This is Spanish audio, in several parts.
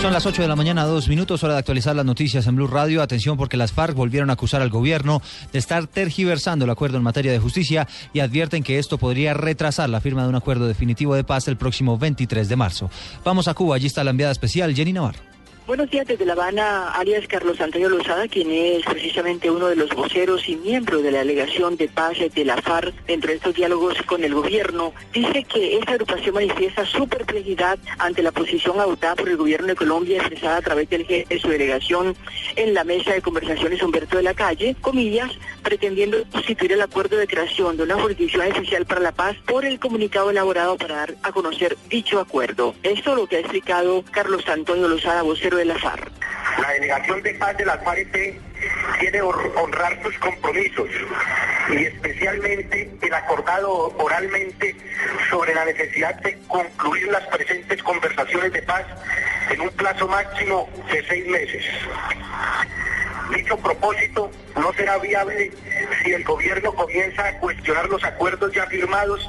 Son las 8 de la mañana, dos minutos, hora de actualizar las noticias en Blue Radio. Atención porque las FARC volvieron a acusar al gobierno de estar tergiversando el acuerdo en materia de justicia y advierten que esto podría retrasar la firma de un acuerdo definitivo de paz el próximo 23 de marzo. Vamos a Cuba, allí está la enviada especial Jenny Navarro. Buenos días desde La Habana, alias Carlos Antonio Lozada, quien es precisamente uno de los voceros y miembro de la delegación de paz de la FARC dentro de estos diálogos con el gobierno, dice que esta agrupación manifiesta su perplejidad ante la posición adoptada por el gobierno de Colombia expresada a través de su delegación en la mesa de conversaciones Humberto de la Calle, comillas, pretendiendo constituir el acuerdo de creación de una jurisdicción especial para la paz por el comunicado elaborado para dar a conocer dicho acuerdo. Esto es lo que ha explicado Carlos Antonio Lozada, vocero de la FARC. La delegación de paz de la FARC quiere honrar sus compromisos y especialmente el acordado oralmente sobre la necesidad de concluir las presentes conversaciones de paz en un plazo máximo de seis meses. Dicho propósito no será viable si el gobierno comienza a cuestionar los acuerdos ya firmados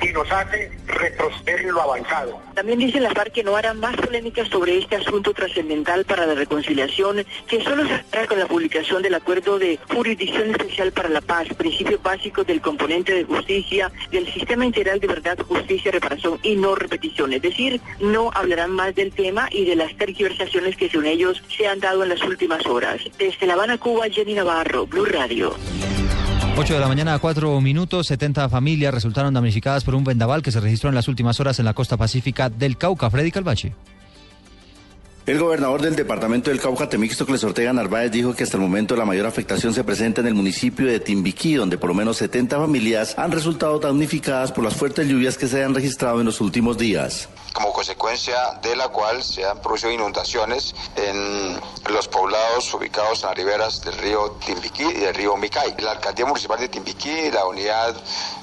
y nos hace retroceder en lo avanzado. También dice la FARC que no hará más polémicas sobre este asunto trascendental para la reconciliación, que solo se hará con la publicación del acuerdo de jurisdicción especial para la paz, principios básicos del componente de justicia, del sistema integral de verdad, justicia, reparación y no repetición. Es decir, no hablarán más del tema y de las tergiversaciones que según ellos se han dado en las últimas horas. Desde La Habana, Cuba, Jenny Navarro, Blue Radio. 8 de la mañana a 4 minutos, 70 familias resultaron damnificadas por un vendaval que se registró en las últimas horas en la costa pacífica del Cauca. Freddy Calvache. El gobernador del departamento del Cauca, Temístocles Ortega Narváez, dijo que hasta el momento la mayor afectación se presenta en el municipio de Timbiquí, donde por lo menos 70 familias han resultado damnificadas por las fuertes lluvias que se han registrado en los últimos días como consecuencia de la cual se han producido inundaciones en los poblados ubicados en las riberas del río Timbiquí y del río Micay. La alcaldía municipal de Timbiquí, la unidad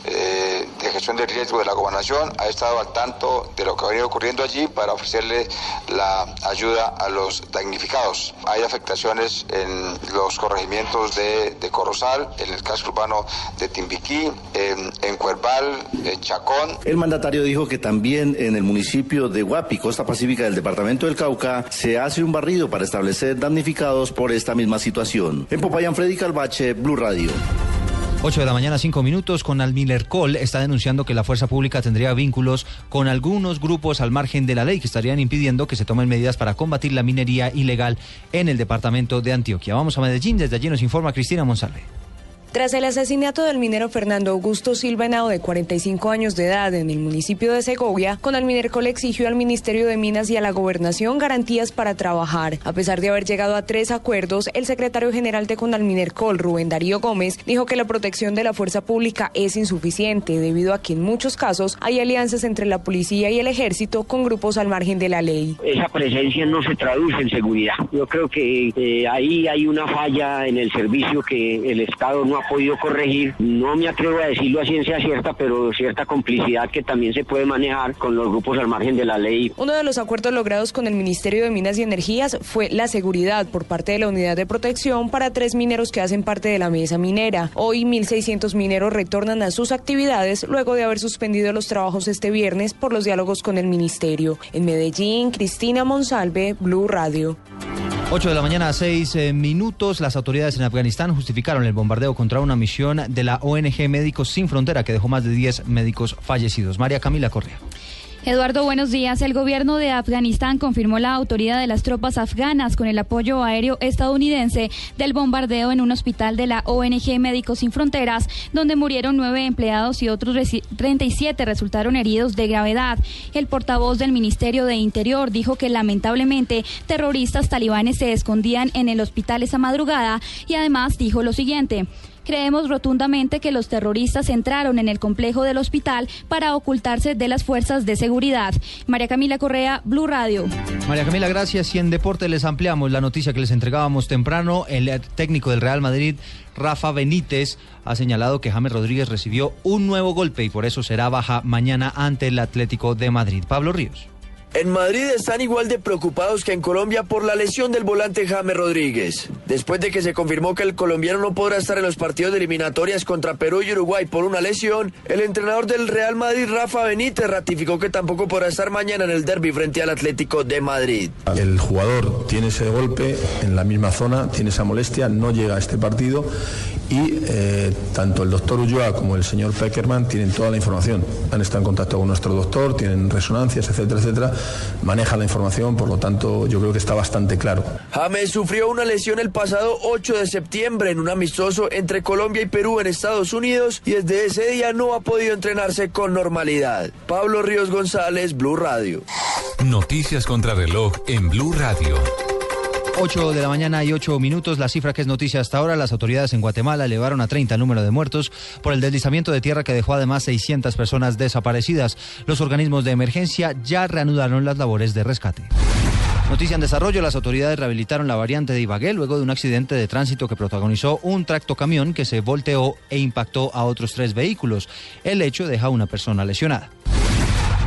eh, gestión de riesgo de la gobernación, ha estado al tanto de lo que ha venido ocurriendo allí para ofrecerle la ayuda a los damnificados. Hay afectaciones en los corregimientos de, de Corozal, en el casco urbano de Timbiquí, en, en Cuerval, en Chacón. El mandatario dijo que también en el municipio de Guapi, costa pacífica del departamento del Cauca, se hace un barrido para establecer damnificados por esta misma situación. En Popayán, Freddy Calvache, Blue Radio. 8 de la mañana, 5 minutos, con Almiller Col está denunciando que la fuerza pública tendría vínculos con algunos grupos al margen de la ley que estarían impidiendo que se tomen medidas para combatir la minería ilegal en el departamento de Antioquia. Vamos a Medellín, desde allí nos informa Cristina Monsalve. Tras el asesinato del minero Fernando Augusto Silva Henao, de 45 años de edad, en el municipio de Segovia, con Alminercol exigió al Ministerio de Minas y a la Gobernación garantías para trabajar. A pesar de haber llegado a tres acuerdos, el secretario general de Conalminercol, Rubén Darío Gómez, dijo que la protección de la fuerza pública es insuficiente debido a que en muchos casos hay alianzas entre la policía y el ejército con grupos al margen de la ley. Esa presencia no se traduce en seguridad. Yo creo que eh, ahí hay una falla en el servicio que el Estado no ha podido corregir. No me atrevo a decirlo a ciencia cierta, pero cierta complicidad que también se puede manejar con los grupos al margen de la ley. Uno de los acuerdos logrados con el Ministerio de Minas y Energías fue la seguridad por parte de la Unidad de Protección para tres mineros que hacen parte de la mesa minera. Hoy 1.600 mineros retornan a sus actividades luego de haber suspendido los trabajos este viernes por los diálogos con el Ministerio. En Medellín, Cristina Monsalve, Blue Radio. 8 de la mañana a 6 eh, minutos, las autoridades en Afganistán justificaron el bombardeo contra una misión de la ONG Médicos Sin Frontera que dejó más de 10 médicos fallecidos. María Camila Correa. Eduardo, buenos días. El gobierno de Afganistán confirmó la autoridad de las tropas afganas con el apoyo aéreo estadounidense del bombardeo en un hospital de la ONG Médicos Sin Fronteras, donde murieron nueve empleados y otros 37 resultaron heridos de gravedad. El portavoz del Ministerio de Interior dijo que lamentablemente terroristas talibanes se escondían en el hospital esa madrugada y además dijo lo siguiente. Creemos rotundamente que los terroristas entraron en el complejo del hospital para ocultarse de las fuerzas de seguridad. María Camila Correa, Blue Radio. María Camila, gracias. Y en deporte les ampliamos la noticia que les entregábamos temprano. El técnico del Real Madrid, Rafa Benítez, ha señalado que James Rodríguez recibió un nuevo golpe y por eso será baja mañana ante el Atlético de Madrid. Pablo Ríos. En Madrid están igual de preocupados que en Colombia por la lesión del volante James Rodríguez. Después de que se confirmó que el colombiano no podrá estar en los partidos de eliminatorias contra Perú y Uruguay por una lesión, el entrenador del Real Madrid, Rafa Benítez, ratificó que tampoco podrá estar mañana en el derby frente al Atlético de Madrid. El jugador tiene ese golpe en la misma zona, tiene esa molestia, no llega a este partido y eh, tanto el doctor Ulloa como el señor Peckerman tienen toda la información. Han estado en contacto con nuestro doctor, tienen resonancias, etcétera, etcétera maneja la información, por lo tanto yo creo que está bastante claro. James sufrió una lesión el pasado 8 de septiembre en un amistoso entre Colombia y Perú en Estados Unidos y desde ese día no ha podido entrenarse con normalidad. Pablo Ríos González, Blue Radio. Noticias contra reloj en Blue Radio. 8 de la mañana y 8 minutos. La cifra que es noticia hasta ahora, las autoridades en Guatemala elevaron a 30 el número de muertos por el deslizamiento de tierra que dejó además 600 personas desaparecidas. Los organismos de emergencia ya reanudaron las labores de rescate. Noticia en desarrollo, las autoridades rehabilitaron la variante de Ibagué luego de un accidente de tránsito que protagonizó un tractocamión que se volteó e impactó a otros tres vehículos. El hecho deja a una persona lesionada.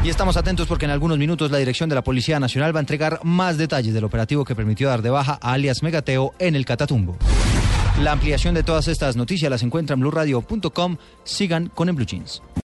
Y estamos atentos porque en algunos minutos la dirección de la Policía Nacional va a entregar más detalles del operativo que permitió dar de baja a alias Megateo en el Catatumbo. La ampliación de todas estas noticias las encuentra en blurradio.com. Sigan con el Blue Jeans.